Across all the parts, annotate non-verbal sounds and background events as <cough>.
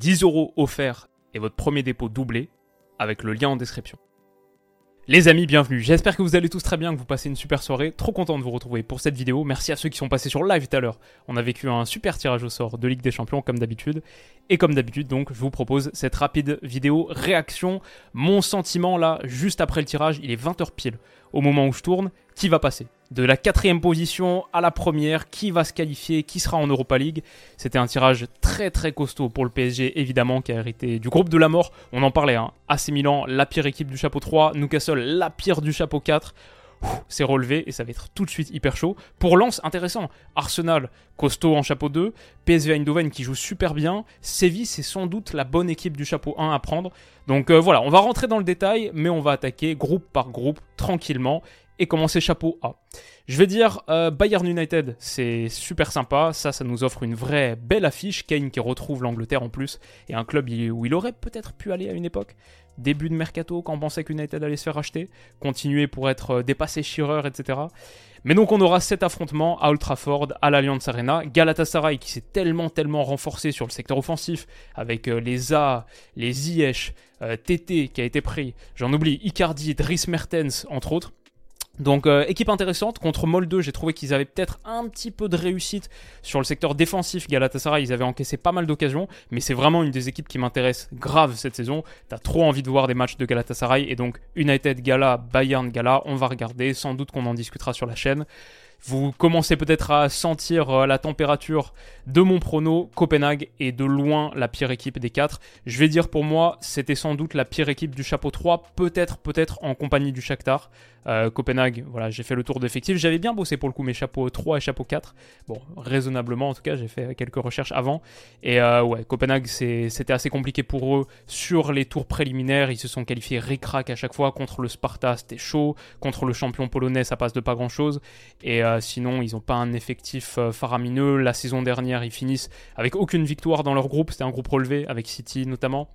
10 euros offerts et votre premier dépôt doublé avec le lien en description. Les amis, bienvenue. J'espère que vous allez tous très bien, que vous passez une super soirée. Trop content de vous retrouver pour cette vidéo. Merci à ceux qui sont passés sur live tout à l'heure. On a vécu un super tirage au sort de Ligue des Champions comme d'habitude. Et comme d'habitude, donc, je vous propose cette rapide vidéo réaction. Mon sentiment là, juste après le tirage, il est 20h pile. Au moment où je tourne, qui va passer De la quatrième position à la première, qui va se qualifier, qui sera en Europa League C'était un tirage très très costaud pour le PSG, évidemment, qui a hérité du groupe de la mort. On en parlait, hein. AC Milan, la pire équipe du chapeau 3, Newcastle, la pire du chapeau 4 c'est relevé et ça va être tout de suite hyper chaud. Pour Lens, intéressant. Arsenal, costaud en chapeau 2. PSV Eindhoven qui joue super bien. Séville, c'est sans doute la bonne équipe du chapeau 1 à prendre. Donc euh, voilà, on va rentrer dans le détail, mais on va attaquer groupe par groupe, tranquillement, et commencer chapeau A. Je vais dire euh, Bayern United, c'est super sympa, ça, ça nous offre une vraie belle affiche. Kane qui retrouve l'Angleterre en plus, et un club où il aurait peut-être pu aller à une époque. Début de mercato, quand on pensait qu'United allait se faire racheter, continuer pour être euh, dépassé Shearer, etc. Mais donc on aura cet affrontement à Old Trafford, à l'Allianz Arena. Galatasaray qui s'est tellement tellement renforcé sur le secteur offensif avec euh, les A, les Ziyech, TT qui a été pris, j'en oublie, Icardi, Dries Mertens entre autres. Donc euh, équipe intéressante contre Molde, j'ai trouvé qu'ils avaient peut-être un petit peu de réussite sur le secteur défensif. Galatasaray, ils avaient encaissé pas mal d'occasions, mais c'est vraiment une des équipes qui m'intéresse grave cette saison. T'as trop envie de voir des matchs de Galatasaray et donc United Gala, Bayern Gala, on va regarder, sans doute qu'on en discutera sur la chaîne. Vous commencez peut-être à sentir euh, la température de mon prono. Copenhague est de loin la pire équipe des quatre. Je vais dire pour moi, c'était sans doute la pire équipe du chapeau 3, peut-être peut-être en compagnie du Shakhtar. Euh, Copenhague, voilà, j'ai fait le tour d'effectif. J'avais bien bossé pour le coup mes chapeaux 3 et chapeau 4. Bon, raisonnablement en tout cas, j'ai fait quelques recherches avant. Et euh, ouais, Copenhague, c'était assez compliqué pour eux sur les tours préliminaires. Ils se sont qualifiés ric-rac à chaque fois. Contre le Sparta, c'était chaud. Contre le champion polonais, ça passe de pas grand-chose. Et euh, sinon, ils n'ont pas un effectif faramineux. La saison dernière, ils finissent avec aucune victoire dans leur groupe. C'était un groupe relevé avec City notamment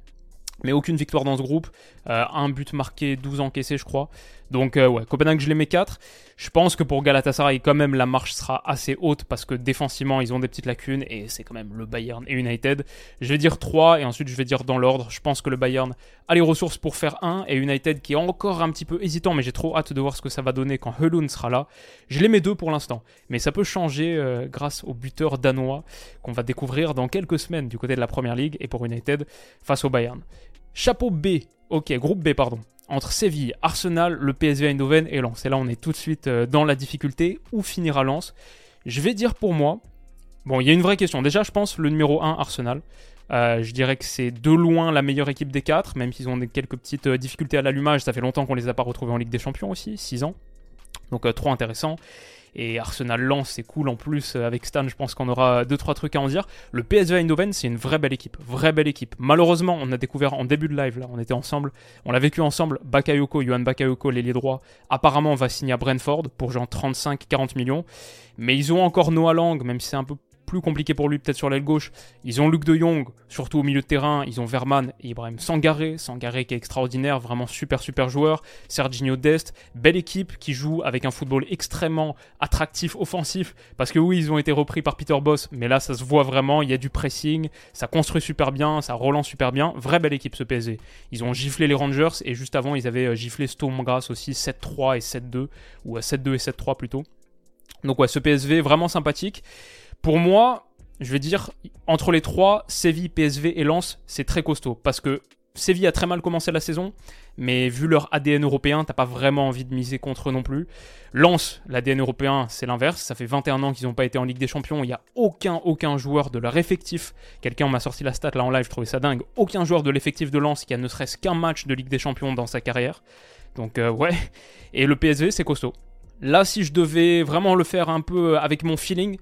mais aucune victoire dans ce groupe. Euh, un but marqué, 12 encaissés, je crois. Donc, euh, ouais, Copenhague, je les mets 4. Je pense que pour Galatasaray, quand même, la marche sera assez haute parce que défensivement, ils ont des petites lacunes et c'est quand même le Bayern et United. Je vais dire 3 et ensuite je vais dire dans l'ordre. Je pense que le Bayern a les ressources pour faire 1 et United qui est encore un petit peu hésitant, mais j'ai trop hâte de voir ce que ça va donner quand Helun sera là. Je les mets 2 pour l'instant, mais ça peut changer euh, grâce au buteur danois qu'on va découvrir dans quelques semaines du côté de la Première Ligue et pour United face au Bayern. Chapeau B, ok, groupe B, pardon entre Séville, Arsenal, le PSV Eindhoven et Lens. Et là, on est tout de suite euh, dans la difficulté. Où finira Lens? Je vais dire pour moi, bon, il y a une vraie question. Déjà, je pense le numéro 1, Arsenal. Euh, je dirais que c'est de loin la meilleure équipe des 4, même s'ils ont quelques petites euh, difficultés à l'allumage. Ça fait longtemps qu'on les a pas retrouvés en Ligue des Champions aussi, 6 ans. Donc trop intéressant. Et Arsenal lance, c'est cool en plus. Avec Stan, je pense qu'on aura 2-3 trucs à en dire. Le PSV Eindhoven, c'est une vraie belle équipe. Vraie belle équipe. Malheureusement, on a découvert en début de live, là, on était ensemble, on l'a vécu ensemble. Bakayoko, Johan Bakayoko, l'ailier droit, apparemment on va signer à Brentford pour genre 35-40 millions. Mais ils ont encore Noah Lang, même si c'est un peu plus compliqué pour lui peut-être sur l'aile gauche. Ils ont Luc de Jong, surtout au milieu de terrain. Ils ont Verman et Ibrahim Sangaré. Sangaré qui est extraordinaire, vraiment super super joueur. Serginho Dest, belle équipe qui joue avec un football extrêmement attractif, offensif. Parce que oui, ils ont été repris par Peter Boss, mais là ça se voit vraiment. Il y a du pressing, ça construit super bien, ça relance super bien. Vraie belle équipe ce PSG. Ils ont giflé les Rangers et juste avant ils avaient euh, giflé Stormgrass aussi 7-3 et 7-2 ou 7-2 et 7-3 plutôt. Donc ouais, ce PSV vraiment sympathique. Pour moi, je vais dire, entre les trois, Séville, PSV et Lens, c'est très costaud. Parce que Séville a très mal commencé la saison, mais vu leur ADN européen, t'as pas vraiment envie de miser contre eux non plus. Lens, l'ADN européen, c'est l'inverse. Ça fait 21 ans qu'ils n'ont pas été en Ligue des Champions. Il n'y a aucun, aucun joueur de leur effectif. Quelqu'un m'a sorti la stat là en live, je trouvais ça dingue. Aucun joueur de l'effectif de Lens qui a ne serait-ce qu'un match de Ligue des Champions dans sa carrière. Donc, euh, ouais. Et le PSV, c'est costaud. Là, si je devais vraiment le faire un peu avec mon feeling,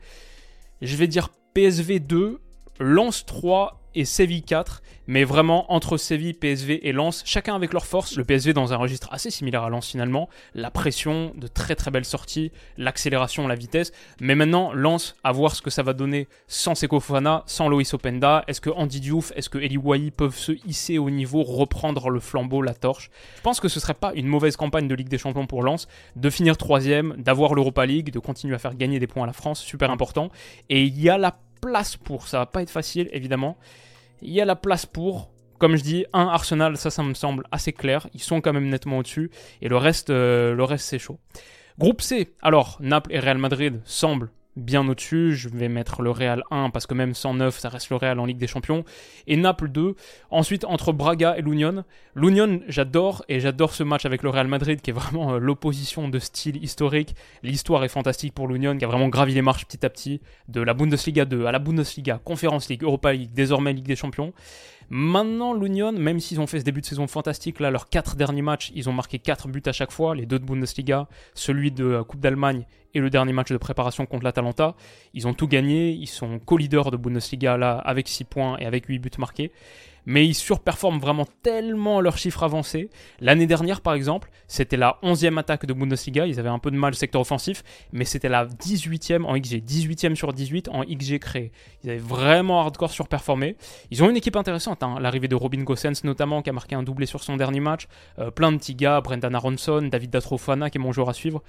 je vais dire PSV 2, Lens 3 et Séville 4, mais vraiment entre Séville, PSV et Lens, chacun avec leur force. Le PSV dans un registre assez similaire à Lens finalement, la pression, de très très belles sorties, l'accélération, la vitesse. Mais maintenant, Lens, à voir ce que ça va donner sans Seko Fofana, sans Loïs Openda. Est-ce que Andy Diouf, est-ce que Eli Wahi peuvent se hisser au niveau, reprendre le flambeau, la torche? Je pense que ce serait pas une mauvaise campagne de Ligue des Champions pour Lens, de finir troisième, d'avoir l'Europa League, de continuer à faire gagner des points à la France, super important. Et il y a la place pour, ça va pas être facile évidemment, il y a la place pour. Comme je dis, un Arsenal, ça, ça me semble assez clair. Ils sont quand même nettement au-dessus. Et le reste, euh, le reste c'est chaud. Groupe C, alors Naples et Real Madrid semblent bien au-dessus. Je vais mettre le Real 1 parce que même 109, ça reste le Real en Ligue des Champions. Et Naples 2. Ensuite, entre Braga et l'Union. L'Union, j'adore et j'adore ce match avec le Real Madrid qui est vraiment euh, l'opposition de style historique. L'histoire est fantastique pour l'Union qui a vraiment gravi les marches petit à petit de la Bundesliga 2 à la Bundesliga, Conference League, Europa League, désormais Ligue des Champions. Maintenant, l'Union, même s'ils ont fait ce début de saison fantastique, là, leurs 4 derniers matchs, ils ont marqué 4 buts à chaque fois, les deux de Bundesliga, celui de euh, Coupe d'Allemagne et le dernier match de préparation contre l'Atalanta. Ils ont tout gagné, ils sont co-leaders de Bundesliga là, avec 6 points et avec 8 buts marqués mais ils surperforment vraiment tellement leurs chiffres avancés. L'année dernière, par exemple, c'était la 11e attaque de Bundesliga, ils avaient un peu de mal au secteur offensif, mais c'était la 18e en XG, 18e sur 18 en XG créé. Ils avaient vraiment hardcore surperformé. Ils ont une équipe intéressante, hein. l'arrivée de Robin Gosens notamment, qui a marqué un doublé sur son dernier match, euh, plein de petits gars, Brendan Aronson, David Datrofana, qui est mon joueur à suivre.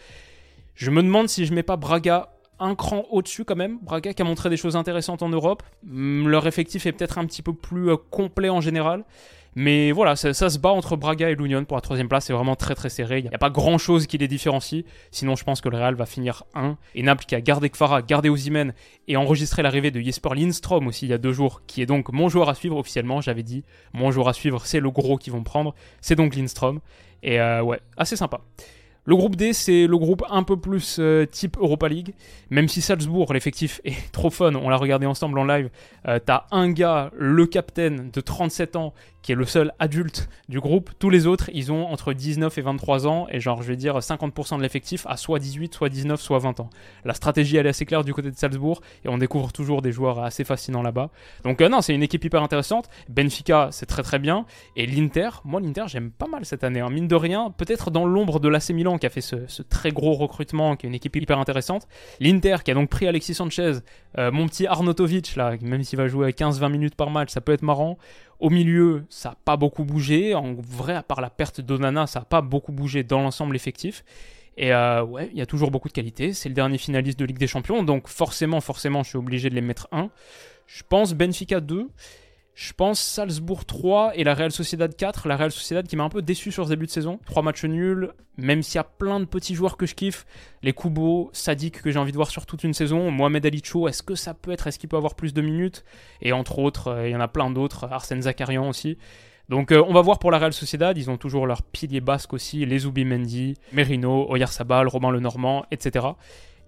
Je me demande si je mets pas Braga un cran au-dessus quand même. Braga qui a montré des choses intéressantes en Europe. Mm, leur effectif est peut-être un petit peu plus euh, complet en général. Mais voilà, ça, se bat entre Braga et l'Union pour la troisième place. C'est vraiment très très serré. Il n'y a pas grand chose qui les différencie. Sinon, je pense que le Real va finir 1. Et Naples qui a gardé Kfara, gardé Ozymen et enregistré l'arrivée de Jesper Lindstrom aussi il y a deux jours, qui est donc mon joueur à suivre officiellement. J'avais dit, mon joueur à suivre, c'est le gros qu'ils vont prendre. C'est donc Lindstrom. Et euh, ouais, assez sympa. Le groupe D, c'est le groupe un peu plus euh, type Europa League. Même si Salzbourg, l'effectif <laughs> est trop fun, on l'a regardé ensemble en live. Euh, t'as un gars, le capitaine de 37 ans, qui est le seul adulte du groupe. Tous les autres, ils ont entre 19 et 23 ans, et genre, je vais dire, 50% de l'effectif à soit 18, soit 19, soit 20 ans. La stratégie, elle est assez claire du côté de Salzbourg, et on découvre toujours des joueurs assez fascinants là-bas. Donc, euh, non, c'est une équipe hyper intéressante. Benfica, c'est très très bien. Et l'Inter, moi, l'Inter, j'aime pas mal cette année. Hein. Mine de rien, peut-être dans l'ombre de l'AC Milan qui a fait ce, très gros recrutement, qui est une équipe hyper intéressante. L'Inter qui a donc pris Alexis Sanchez, euh, mon petit Arnautovic, là, même s'il va jouer 15-20 minutes par match, ça peut être marrant. Au milieu, ça n'a pas beaucoup bougé. En vrai, à part la perte d'Onana, ça n'a pas beaucoup bougé dans l'ensemble effectif. Et euh, ouais, il y a toujours beaucoup de qualité. C'est le dernier finaliste de Ligue des Champions, donc forcément, forcément, je suis obligé de les mettre 1. Je pense Benfica 2. Je pense Salzbourg 3 et la Real Sociedad 4. La Real Sociedad qui m'a un peu déçu sur ce début de saison. Trois matchs nuls, même s'il y a plein de petits joueurs que je kiffe. Les Kubo, Sadik que j'ai envie de voir sur toute une saison. Mohamed Alicho, est-ce que ça peut être Est-ce qu'il peut avoir plus de minutes? Et entre autres, euh, il y en a plein d'autres. Arsène Zakarian aussi. Donc euh, on va voir pour la Real Sociedad, ils ont toujours leur pilier basque aussi, les Mendy, Merino, Oyarzabal, Romain Lenormand, etc.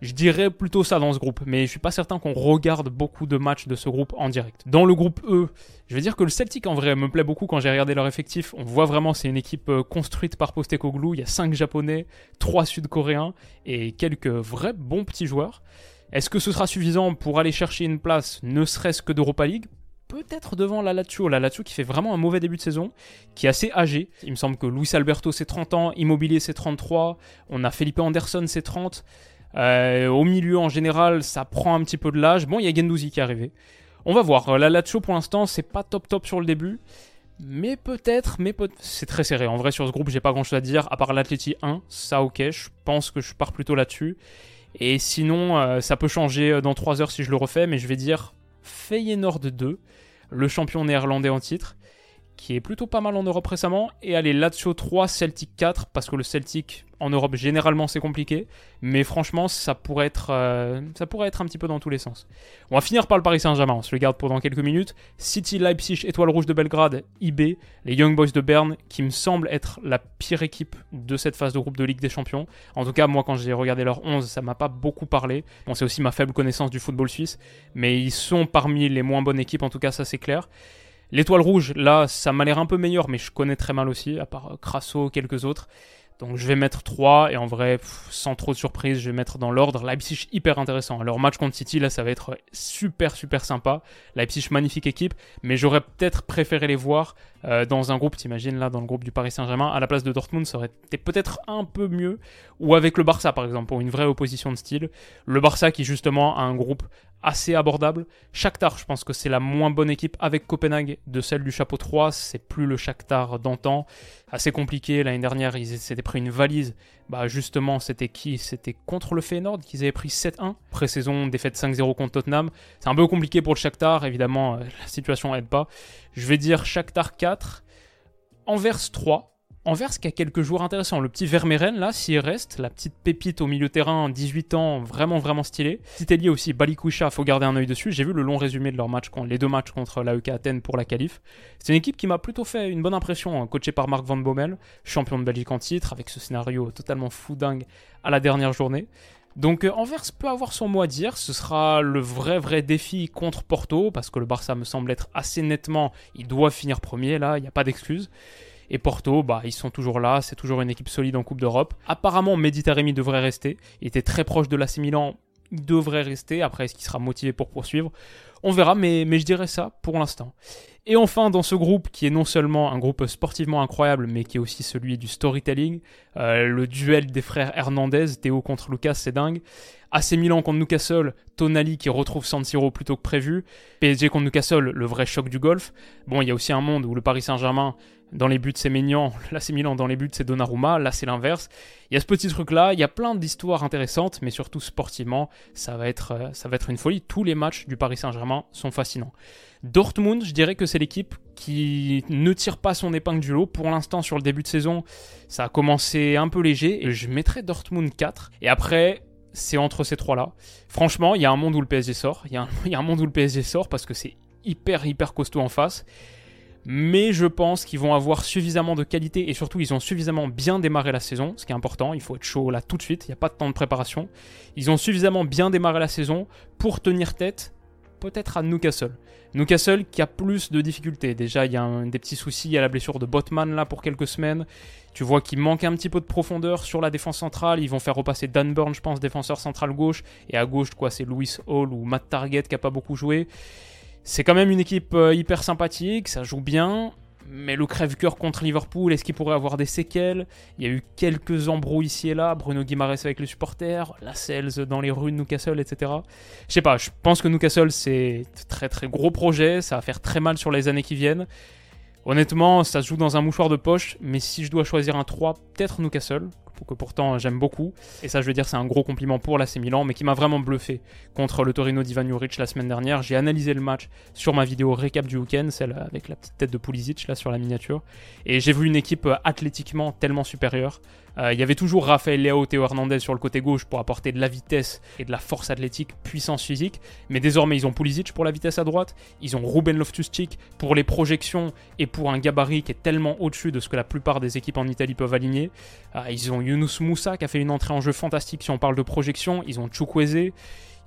Je dirais plutôt ça dans ce groupe, mais je suis pas certain qu'on regarde beaucoup de matchs de ce groupe en direct. Dans le groupe E, je vais dire que le Celtic en vrai me plaît beaucoup quand j'ai regardé leur effectif. On voit vraiment c'est une équipe euh, construite par Postecoglou. Il y a 5 Japonais, 3 Sud-Coréens et quelques vrais bons petits joueurs. Est-ce que ce sera suffisant pour aller chercher une place, ne serait-ce que d'Europa League? Peut-être devant la Lazio, la Lazio qui fait vraiment un mauvais début de saison, qui est assez âgé. Il me semble que Luis Alberto c'est 30 ans, Immobilier c'est 33, on a Felipe Anderson c'est 30. Euh, au milieu, en général, ça prend un petit peu de l'âge. Bon, il y a Gendouzi qui est arrivé. On va voir. La Lazio, pour l'instant, c'est pas top top sur le début. Mais peut-être, mais c'est très serré. En vrai, sur ce groupe, j'ai pas grand chose à dire, à part l'Atleti 1. Ça, ok, je pense que je pars plutôt là-dessus. Et sinon, euh, ça peut changer euh, dans 3 heures si je le refais, mais je vais dire Feyenoord 2, le champion néerlandais en titre qui est plutôt pas mal en Europe récemment. Et allez, Lazio 3, Celtic 4, parce que le Celtic en Europe généralement c'est compliqué. Mais franchement, ça pourrait, être, euh, ça pourrait être un petit peu dans tous les sens. On va finir par le Paris Saint-Germain, on se le garde pendant quelques minutes. City, Leipzig, Étoile Rouge de Belgrade, IB, les Young Boys de Berne, qui me semblent être la pire équipe de cette phase de groupe de Ligue des Champions. En tout cas, moi quand j'ai regardé leur 11, ça m'a pas beaucoup parlé. Bon, c'est aussi ma faible connaissance du football suisse. Mais ils sont parmi les moins bonnes équipes, en tout cas ça c'est clair. L'étoile rouge, là, ça m'a l'air un peu meilleur, mais je connais très mal aussi, à part euh, Crasso, quelques autres. Donc je vais mettre 3 et en vrai, sans trop de surprise, je vais mettre dans l'ordre Leipzig hyper intéressant. Alors match contre City, là ça va être super super sympa. Leipzig magnifique équipe, mais j'aurais peut-être préféré les voir euh, dans un groupe, t'imagines là, dans le groupe du Paris Saint-Germain, à la place de Dortmund, ça aurait été peut-être un peu mieux. Ou avec le Barça par exemple, pour une vraie opposition de style. Le Barça qui justement a un groupe assez abordable. Shakhtar, je pense que c'est la moins bonne équipe avec Copenhague de celle du chapeau 3. C'est plus le Shakhtar d'antan. Assez compliqué. L'année dernière, ils s'étaient pris une valise. Bah justement, c'était qui? C'était contre le Feyenoord qu'ils avaient pris 7-1. Pré-saison, défaite 5-0 contre Tottenham. C'est un peu compliqué pour le Shakhtar. Évidemment, euh, la situation aide pas. Je vais dire Shakhtar 4. Anvers 3. Anvers qui a quelques joueurs intéressants. Le petit Vermeeren, là, s'il reste, la petite pépite au milieu terrain, 18 ans, vraiment, vraiment stylé. lié aussi, Balikwisha, faut garder un œil dessus. J'ai vu le long résumé de leur match, les deux matchs contre l'AEK Athènes pour la qualif. C'est une équipe qui m'a plutôt fait une bonne impression, hein, coaché par Marc Van Bommel, champion de Belgique en titre, avec ce scénario totalement fou dingue à la dernière journée. Donc euh, Anvers peut avoir son mot à dire, ce sera le vrai vrai défi contre Porto, parce que le Barça me semble être assez nettement, il doit finir premier là, il n'y a pas d'excuse. Et Porto, bah, ils sont toujours là, c'est toujours une équipe solide en Coupe d'Europe. Apparemment, Meditaremi devrait rester. Il était très proche de l'AC Milan, il devrait rester. Après, est-ce qu'il sera motivé pour poursuivre? On verra, mais, mais je dirais ça pour l'instant. Et enfin, dans ce groupe qui est non seulement un groupe sportivement incroyable, mais qui est aussi celui du storytelling, euh, le duel des frères Hernandez, Théo contre Lucas, c'est dingue. AC Milan contre Newcastle, Tonali qui retrouve San Siro plutôt que prévu, PSG contre Newcastle, le vrai choc du golf. Bon, il y a aussi un monde où le Paris Saint-Germain dans les buts, c'est Maignan. Là, c'est Milan. Dans les buts, c'est Donnarumma. Là, c'est l'inverse. Il y a ce petit truc-là. Il y a plein d'histoires intéressantes, mais surtout sportivement, ça va, être, euh, ça va être une folie. Tous les matchs du Paris Saint-Germain sont fascinants. Dortmund, je dirais que c'est l'équipe qui ne tire pas son épingle du lot. Pour l'instant, sur le début de saison, ça a commencé un peu léger. Et je mettrais Dortmund 4. Et après, c'est entre ces trois-là. Franchement, il y a un monde où le PSG sort. Il y, <laughs> y a un monde où le PSG sort parce que c'est hyper, hyper costaud en face mais je pense qu'ils vont avoir suffisamment de qualité et surtout ils ont suffisamment bien démarré la saison, ce qui est important, il faut être chaud là tout de suite, il n'y a pas de temps de préparation. Ils ont suffisamment bien démarré la saison pour tenir tête peut-être à Newcastle. Newcastle qui a plus de difficultés. Déjà, il y a des petits soucis, il y a la blessure de Botman là pour quelques semaines. Tu vois qu'il manque un petit peu de profondeur sur la défense centrale. Ils vont faire repasser Dan Burn, je pense, défenseur central gauche. Et à gauche, quoi, c'est Louis Hall ou Matt Target qui n'a pas beaucoup joué. C'est quand même une équipe euh, hyper sympathique, ça joue bien, mais le crève-cœur contre Liverpool, est-ce qu'il pourrait avoir des séquelles? Il y a eu quelques embrouilles ici et là, Bruno Guimaraes avec les supporters, la dans les rues de Newcastle, etc. Je sais pas, je pense que Newcastle c'est très très gros projet, ça va faire très mal sur les années qui viennent. Honnêtement, ça se joue dans un mouchoir de poche, mais si je dois choisir un 3, peut-être Newcastle que pourtant j'aime beaucoup. Et ça, je veux dire, c'est un gros compliment pour l'AC Milan, mais qui m'a vraiment bluffé contre le Torino d'Ivan Juric la semaine dernière. J'ai analysé le match sur ma vidéo récap du week-end, celle avec la petite tête de Pulisic là sur la miniature. Et j'ai vu une équipe euh, athlétiquement tellement supérieure. Euh, il y avait toujours Rafael Leao, Théo Hernandez sur le côté gauche pour apporter de la vitesse et de la force athlétique, puissance physique. Mais désormais, ils ont Pulisic pour la vitesse à droite. Ils ont Ruben Loftus-Cheek pour les projections et pour un gabarit qui est tellement au-dessus de ce que la plupart des équipes en Italie peuvent aligner. Euh, ils ont Yunus Moussa qui a fait une entrée en jeu fantastique si on parle de projection. Ils ont Chukwueze.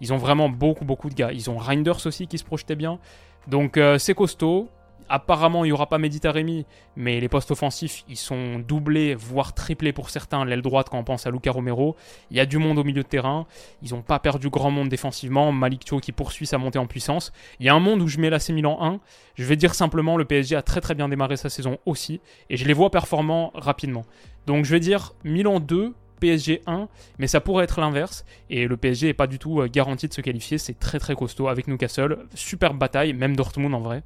Ils ont vraiment beaucoup, beaucoup de gars. Ils ont Reinders aussi qui se projetait bien. Donc euh, c'est costaud. Apparemment, il n'y aura pas Meditaremi, mais les postes offensifs, ils sont doublés, voire triplés pour certains. L'aile droite, quand on pense à Luca Romero. Il y a du monde au milieu de terrain. Ils n'ont pas perdu grand monde défensivement. Malik Cho qui poursuit sa montée en puissance. Il y a un monde où je mets l'AC Milan 1. Je vais dire simplement, le PSG a très très bien démarré sa saison aussi. Et je les vois performants rapidement. Donc je vais dire Milan 2, PSG 1, mais ça pourrait être l'inverse. Et le PSG n'est pas du tout euh, garanti de se qualifier. C'est très très costaud avec Newcastle. Superbe bataille, même Dortmund en vrai.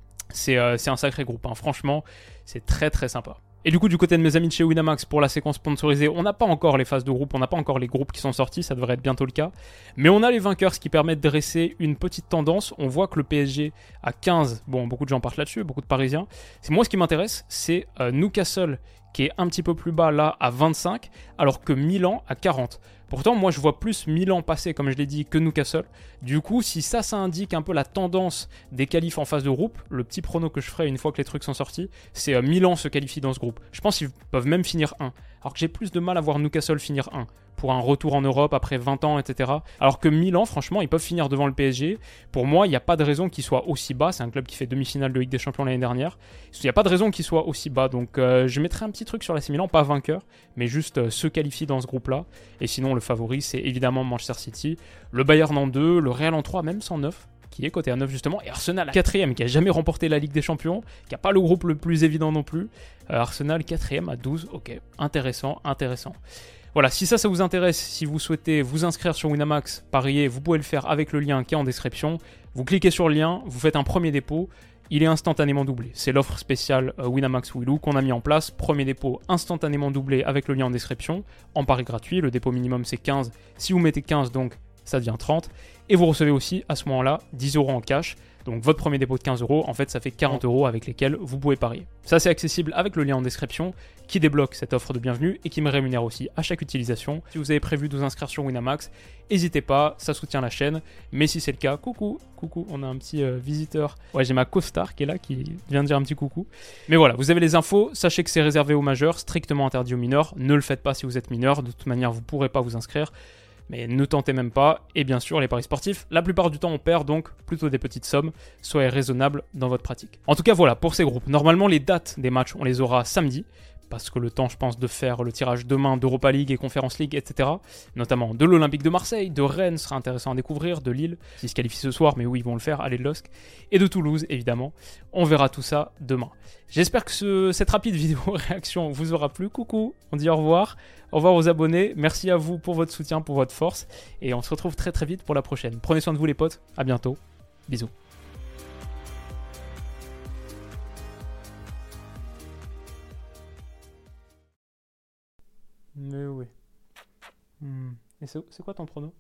Euh, c'est un sacré groupe, hein. franchement, c'est très très sympa. Et du coup, du côté de mes amis de chez Winamax, pour la séquence sponsorisée, on n'a pas encore les phases de groupe, on n'a pas encore les groupes qui sont sortis, ça devrait être bientôt le cas. Mais on a les vainqueurs, ce qui permet de dresser une petite tendance. On voit que le PSG à 15, bon, beaucoup de gens partent là-dessus, beaucoup de Parisiens. C'est moi ce qui m'intéresse, c'est euh, Newcastle qui est un petit peu plus bas là à 25, alors que Milan à 40. Pourtant, moi je vois plus Milan passer, comme je l'ai dit, que Newcastle. Du coup, si ça, ça indique un peu la tendance des qualifs en phase de groupe, le petit prono que je ferai une fois que les trucs sont sortis, c'est euh, Milan se qualifie dans ce groupe. Je pense qu'ils peuvent même finir 1. Alors que j'ai plus de mal à voir Newcastle finir 1 pour un retour en Europe après 20 ans, etc. Alors que Milan, franchement, ils peuvent finir devant le PSG. Pour moi, il n'y a pas de raison qu'ils soient aussi bas. C'est un club qui fait demi-finale de Ligue des Champions l'année dernière. Il n'y a pas de raison qu'ils soient aussi bas. Donc euh, je mettrai un petit truc sur la Milan, pas vainqueur, mais juste euh, se qualifier dans ce groupe-là. Et sinon, le favori, c'est évidemment Manchester City. Le Bayern en 2, le Real en 3, même sans 9 qui est côté à 9 justement, et Arsenal 4ème, qui a jamais remporté la Ligue des Champions, qui a pas le groupe le plus évident non plus. Euh, Arsenal 4ème à 12, ok, intéressant, intéressant. Voilà, si ça, ça vous intéresse, si vous souhaitez vous inscrire sur Winamax, parier, vous pouvez le faire avec le lien qui est en description. Vous cliquez sur le lien, vous faites un premier dépôt, il est instantanément doublé. C'est l'offre spéciale euh, Winamax Willou qu'on a mis en place. Premier dépôt instantanément doublé avec le lien en description, en pari gratuit. Le dépôt minimum c'est 15. Si vous mettez 15, donc ça devient 30. Et vous recevez aussi à ce moment-là 10 euros en cash. Donc votre premier dépôt de 15 euros, en fait ça fait 40 euros avec lesquels vous pouvez parier. Ça c'est accessible avec le lien en description qui débloque cette offre de bienvenue et qui me rémunère aussi à chaque utilisation. Si vous avez prévu de vous inscrire sur Winamax, n'hésitez pas, ça soutient la chaîne. Mais si c'est le cas, coucou, coucou, on a un petit euh, visiteur. Ouais j'ai ma co-star qui est là, qui vient de dire un petit coucou. Mais voilà, vous avez les infos, sachez que c'est réservé aux majeurs, strictement interdit aux mineurs. Ne le faites pas si vous êtes mineur, de toute manière vous ne pourrez pas vous inscrire mais ne tentez même pas. Et bien sûr, les paris sportifs, la plupart du temps on perd, donc plutôt des petites sommes. Soyez raisonnable dans votre pratique. En tout cas, voilà, pour ces groupes. Normalement, les dates des matchs, on les aura samedi parce que le temps, je pense, de faire le tirage demain d'Europa League et Conference League, etc., notamment de l'Olympique de Marseille, de Rennes, sera intéressant à découvrir, de Lille, qui se qualifie ce soir, mais oui, ils vont le faire, allez de LOSC, et de Toulouse, évidemment. On verra tout ça demain. J'espère que cette rapide vidéo <laughs> réaction vous aura plu. Coucou, on dit au revoir. Au revoir aux abonnés. Merci à vous pour votre soutien, pour votre force. Et on se retrouve très très vite pour la prochaine. Prenez soin de vous les potes. À bientôt. Bisous. Mais oui. Hmm. Et c'est quoi ton prono?